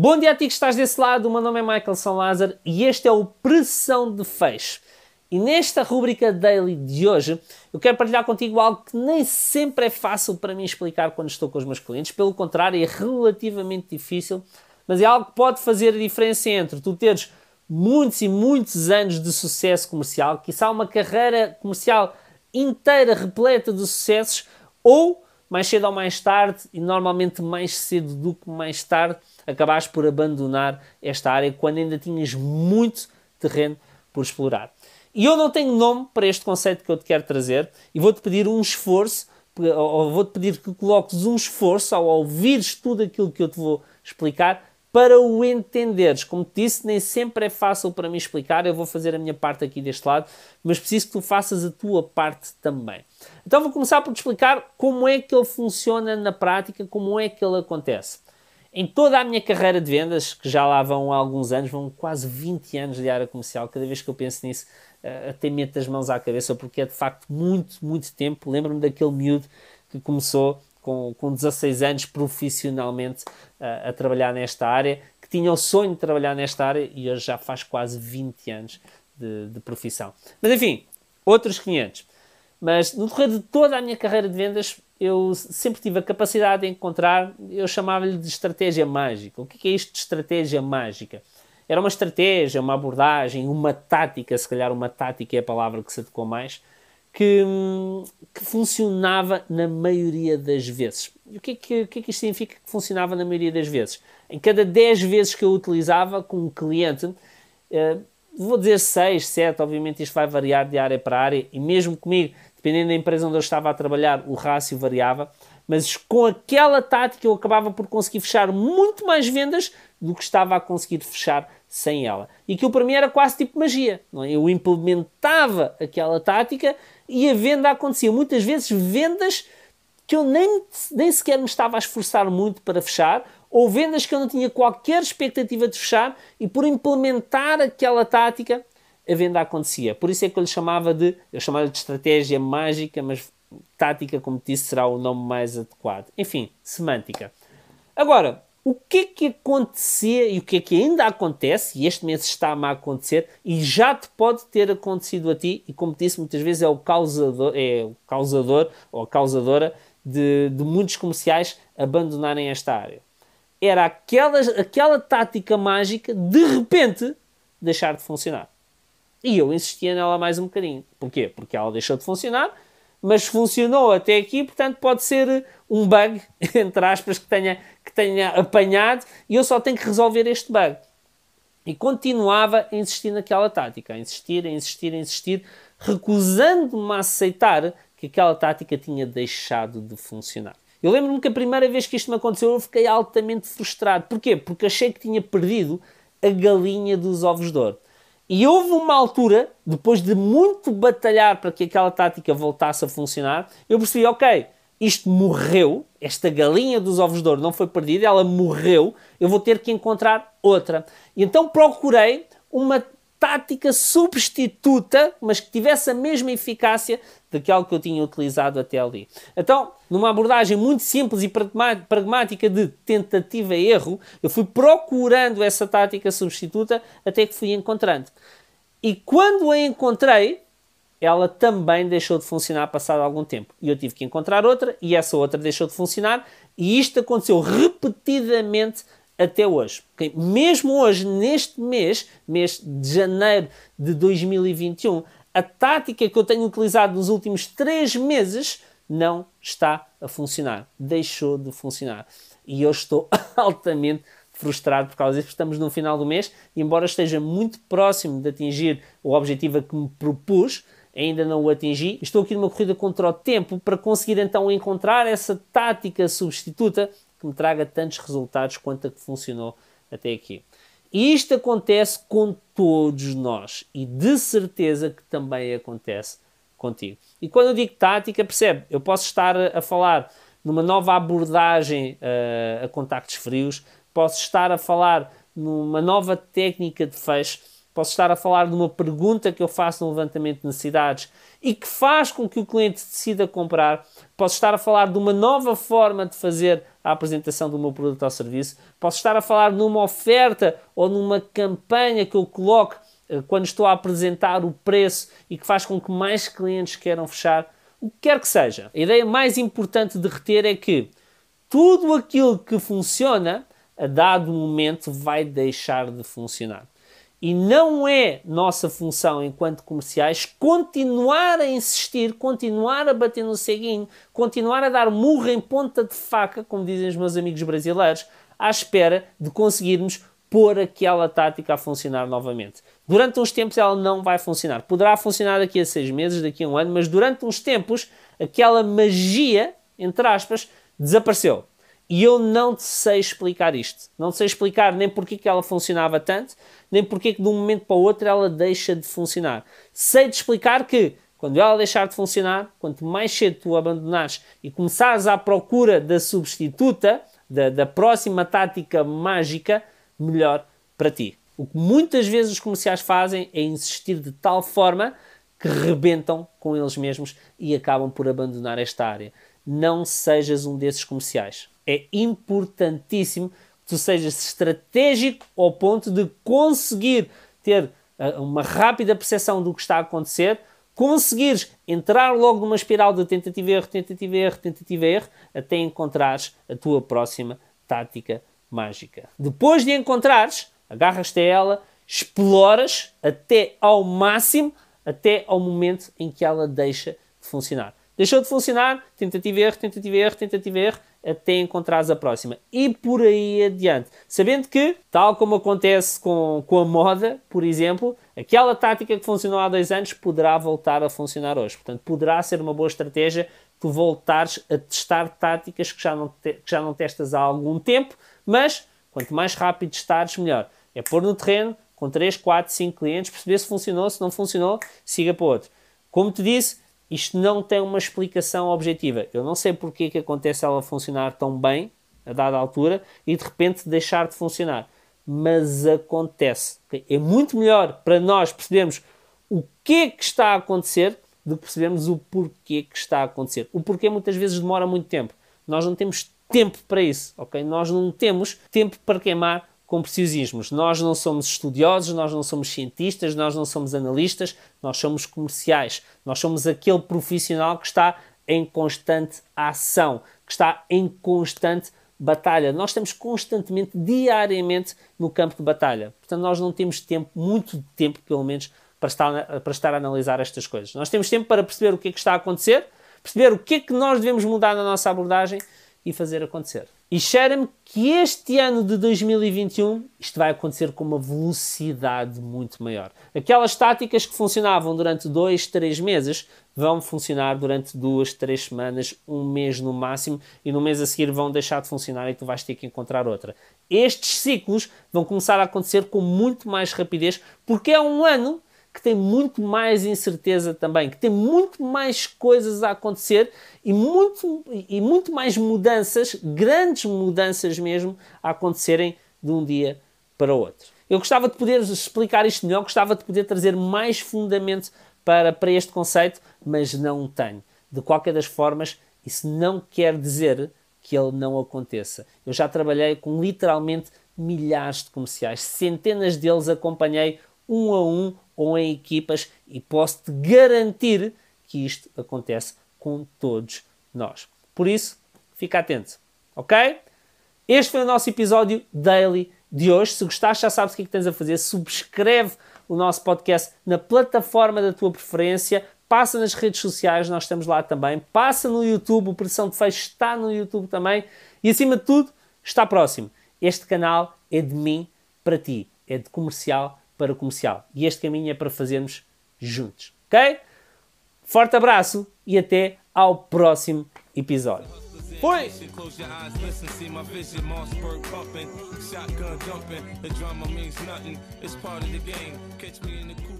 Bom dia a ti que estás desse lado, o meu nome é Michael São Lázaro e este é o Pressão de Fecho. E nesta rubrica daily de hoje, eu quero partilhar contigo algo que nem sempre é fácil para mim explicar quando estou com os meus clientes, pelo contrário, é relativamente difícil, mas é algo que pode fazer a diferença entre tu teres muitos e muitos anos de sucesso comercial, que uma carreira comercial inteira repleta de sucessos, ou mais cedo ou mais tarde, e normalmente mais cedo do que mais tarde, acabaste por abandonar esta área quando ainda tinhas muito terreno por explorar. E eu não tenho nome para este conceito que eu te quero trazer e vou-te pedir um esforço, ou vou-te pedir que coloques um esforço ao ouvires tudo aquilo que eu te vou explicar para o entenderes. Como te disse, nem sempre é fácil para mim explicar, eu vou fazer a minha parte aqui deste lado, mas preciso que tu faças a tua parte também. Então vou começar por te explicar como é que ele funciona na prática, como é que ele acontece. Em toda a minha carreira de vendas, que já lá vão há alguns anos, vão quase 20 anos de área comercial, cada vez que eu penso nisso, uh, até meto as mãos à cabeça, porque é de facto muito, muito tempo. Lembro-me daquele miúdo que começou com, com 16 anos profissionalmente uh, a trabalhar nesta área, que tinha o sonho de trabalhar nesta área e hoje já faz quase 20 anos de, de profissão. Mas enfim, outros 500. Mas no decorrer de toda a minha carreira de vendas, eu sempre tive a capacidade de encontrar, eu chamava-lhe de estratégia mágica. O que é isto de estratégia mágica? Era uma estratégia, uma abordagem, uma tática, se calhar uma tática é a palavra que se adequou mais, que, que funcionava na maioria das vezes. E o que é que, o que é que isto significa que funcionava na maioria das vezes? Em cada 10 vezes que eu utilizava com um cliente, eh, vou dizer 6, 7, obviamente isto vai variar de área para área, e mesmo comigo dependendo da empresa onde eu estava a trabalhar, o rácio variava, mas com aquela tática eu acabava por conseguir fechar muito mais vendas do que estava a conseguir fechar sem ela. E aquilo para mim era quase tipo magia. É? Eu implementava aquela tática e a venda acontecia. Muitas vezes vendas que eu nem, nem sequer me estava a esforçar muito para fechar, ou vendas que eu não tinha qualquer expectativa de fechar, e por implementar aquela tática a venda acontecia. Por isso é que eu lhe chamava de, eu chamava de estratégia mágica, mas tática, como disse, será o nome mais adequado. Enfim, semântica. Agora, o que é que acontecia e o que é que ainda acontece, e este mês está-me a acontecer, e já te pode ter acontecido a ti, e como disse, muitas vezes é o causador, é o causador ou a causadora de, de muitos comerciais abandonarem esta área. Era aquela, aquela tática mágica de repente deixar de funcionar. E eu insistia nela mais um bocadinho. Porquê? Porque ela deixou de funcionar, mas funcionou até aqui, portanto pode ser um bug, entre aspas, que tenha, que tenha apanhado e eu só tenho que resolver este bug. E continuava a insistir naquela tática, a insistir, a insistir, a insistir, recusando-me a aceitar que aquela tática tinha deixado de funcionar. Eu lembro-me que a primeira vez que isto me aconteceu eu fiquei altamente frustrado. Porquê? Porque achei que tinha perdido a galinha dos ovos de ouro. E houve uma altura, depois de muito batalhar para que aquela tática voltasse a funcionar, eu percebi, ok, isto morreu, esta galinha dos ovos de ouro não foi perdida, ela morreu, eu vou ter que encontrar outra. E então procurei uma tática substituta, mas que tivesse a mesma eficácia daquela que eu tinha utilizado até ali. Então, numa abordagem muito simples e pragmática de tentativa e erro, eu fui procurando essa tática substituta até que fui encontrando. E quando a encontrei, ela também deixou de funcionar passado algum tempo. E eu tive que encontrar outra, e essa outra deixou de funcionar, e isto aconteceu repetidamente até hoje. Okay? Mesmo hoje, neste mês, mês de janeiro de 2021, a tática que eu tenho utilizado nos últimos três meses não está a funcionar. Deixou de funcionar. E eu estou altamente frustrado por causa disso, estamos no final do mês e, embora esteja muito próximo de atingir o objetivo a que me propus, ainda não o atingi. Estou aqui numa corrida contra o tempo para conseguir então encontrar essa tática substituta que me traga tantos resultados quanto a que funcionou até aqui. E isto acontece com todos nós e de certeza que também acontece contigo. E quando eu digo tática, percebe? Eu posso estar a falar numa nova abordagem uh, a contactos frios, posso estar a falar numa nova técnica de fecho, posso estar a falar de uma pergunta que eu faço no levantamento de necessidades e que faz com que o cliente decida comprar, posso estar a falar de uma nova forma de fazer a apresentação do meu produto ou serviço, posso estar a falar numa oferta ou numa campanha que eu coloque eh, quando estou a apresentar o preço e que faz com que mais clientes queiram fechar, o que quer que seja. A ideia mais importante de reter é que tudo aquilo que funciona, a dado momento, vai deixar de funcionar. E não é nossa função, enquanto comerciais, continuar a insistir, continuar a bater no ceguinho, continuar a dar murro em ponta de faca, como dizem os meus amigos brasileiros, à espera de conseguirmos pôr aquela tática a funcionar novamente. Durante uns tempos ela não vai funcionar. Poderá funcionar daqui a seis meses, daqui a um ano, mas durante uns tempos aquela magia, entre aspas, desapareceu. E eu não sei explicar isto. Não sei explicar nem porque que ela funcionava tanto, nem porque que de um momento para o outro ela deixa de funcionar. Sei-te explicar que quando ela deixar de funcionar, quanto mais cedo tu abandonares e começares à procura da substituta, da, da próxima tática mágica, melhor para ti. O que muitas vezes os comerciais fazem é insistir de tal forma que rebentam com eles mesmos e acabam por abandonar esta área. Não sejas um desses comerciais é importantíssimo que tu sejas estratégico ao ponto de conseguir ter uh, uma rápida percepção do que está a acontecer, conseguires entrar logo numa espiral de tentativa erro, tentativa erro, tentativa erro, até encontrares a tua próxima tática mágica. Depois de encontrares, agarras-te a ela, exploras até ao máximo, até ao momento em que ela deixa de funcionar. Deixou de funcionar, tentativa erro, tentativa erro, tentativa erro, até encontrares a próxima. E por aí adiante. Sabendo que, tal como acontece com, com a moda, por exemplo, aquela tática que funcionou há dois anos poderá voltar a funcionar hoje. Portanto, poderá ser uma boa estratégia tu voltares a testar táticas que já não, te, que já não testas há algum tempo, mas quanto mais rápido estares, melhor. É pôr no terreno com 3, 4, 5 clientes, perceber se funcionou, se não funcionou, siga para outro. Como te disse, isto não tem uma explicação objetiva. Eu não sei porque é que acontece ela funcionar tão bem a dada altura e de repente deixar de funcionar. Mas acontece. É muito melhor para nós percebermos o que é que está a acontecer do que percebermos o porquê que está a acontecer. O porquê muitas vezes demora muito tempo. Nós não temos tempo para isso, ok? Nós não temos tempo para queimar com preciosismos. Nós não somos estudiosos, nós não somos cientistas, nós não somos analistas, nós somos comerciais. Nós somos aquele profissional que está em constante ação, que está em constante batalha. Nós estamos constantemente, diariamente, no campo de batalha. Portanto, nós não temos tempo, muito tempo, pelo menos, para estar, para estar a analisar estas coisas. Nós temos tempo para perceber o que é que está a acontecer, perceber o que é que nós devemos mudar na nossa abordagem e fazer acontecer. E cheira-me que este ano de 2021 isto vai acontecer com uma velocidade muito maior. Aquelas táticas que funcionavam durante dois, três meses vão funcionar durante duas, três semanas, um mês no máximo, e no mês a seguir vão deixar de funcionar e tu vais ter que encontrar outra. Estes ciclos vão começar a acontecer com muito mais rapidez, porque é um ano que tem muito mais incerteza também, que tem muito mais coisas a acontecer e muito, e muito mais mudanças, grandes mudanças mesmo, a acontecerem de um dia para o outro. Eu gostava de poder explicar isto melhor, gostava de poder trazer mais fundamento para, para este conceito, mas não tenho. De qualquer das formas, isso não quer dizer que ele não aconteça. Eu já trabalhei com literalmente milhares de comerciais, centenas deles acompanhei um a um ou em equipas e posso-te garantir que isto acontece com todos nós. Por isso, fica atento, ok? Este foi o nosso episódio daily de hoje. Se gostaste, já sabes o que, é que tens a fazer. Subscreve o nosso podcast na plataforma da tua preferência. Passa nas redes sociais, nós estamos lá também. Passa no YouTube, o Pressão de Fecho está no YouTube também. E acima de tudo, está próximo. Este canal é de mim para ti. É de comercial para o comercial. E este caminho é para fazermos juntos. Ok? Forte abraço e até ao próximo episódio. Foi! Close your eyes, listen, see my vision, Mossberg pumping, shotgun jumping. The drama means nothing, it's part of the game. Catch me in the coops.